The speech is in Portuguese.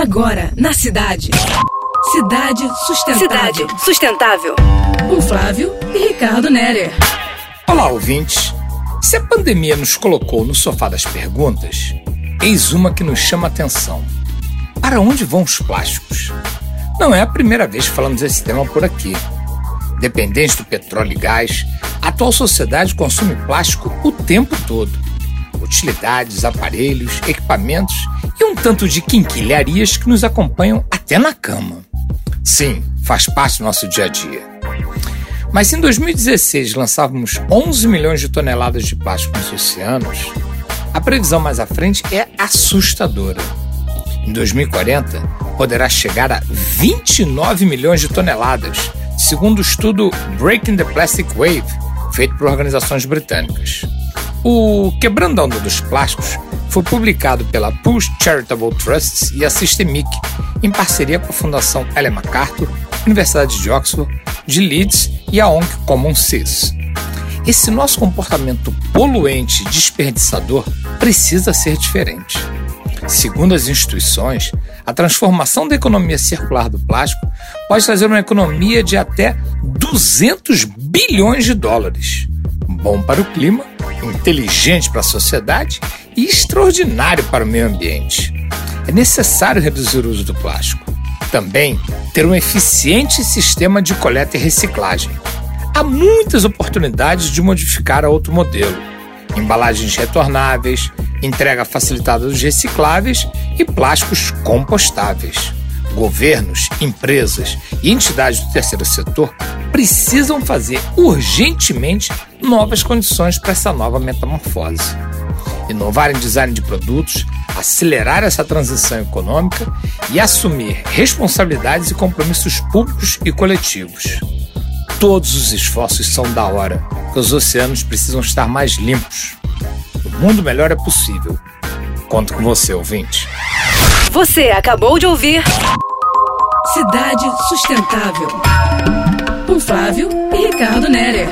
Agora, na cidade. Cidade Sustentável. Cidade Sustentável. Com Flávio e Ricardo Nerer. Olá, ouvintes. Se a pandemia nos colocou no sofá das perguntas, eis uma que nos chama a atenção. Para onde vão os plásticos? Não é a primeira vez que falamos desse tema por aqui. Dependente do petróleo e gás, a atual sociedade consome plástico o tempo todo. Utilidades, aparelhos, equipamentos e um tanto de quinquilharias que nos acompanham até na cama. Sim, faz parte do nosso dia a dia. Mas se em 2016 lançávamos 11 milhões de toneladas de plástico nos oceanos, a previsão mais à frente é assustadora. Em 2040, poderá chegar a 29 milhões de toneladas, segundo o estudo Breaking the Plastic Wave, feito por organizações britânicas. O Quebrando a Onda dos Plásticos foi publicado pela Push Charitable Trusts e a Systemic, em parceria com a Fundação Ellen MacArthur, Universidade de Oxford, de Leeds e a ONG Common Sense. Esse nosso comportamento poluente e desperdiçador precisa ser diferente. Segundo as instituições, a transformação da economia circular do plástico pode trazer uma economia de até 200 bilhões de dólares. Bom para o clima, inteligente para a sociedade e extraordinário para o meio ambiente. É necessário reduzir o uso do plástico. Também ter um eficiente sistema de coleta e reciclagem. Há muitas oportunidades de modificar a outro modelo. Embalagens retornáveis, entrega facilitada dos recicláveis e plásticos compostáveis. Governos, empresas e entidades do terceiro setor precisam fazer urgentemente novas condições para essa nova metamorfose. Inovar em design de produtos, acelerar essa transição econômica e assumir responsabilidades e compromissos públicos e coletivos. Todos os esforços são da hora, que os oceanos precisam estar mais limpos. O mundo melhor é possível. Conto com você, ouvinte. Você acabou de ouvir Cidade Sustentável. Com Flávio e Ricardo Nerer.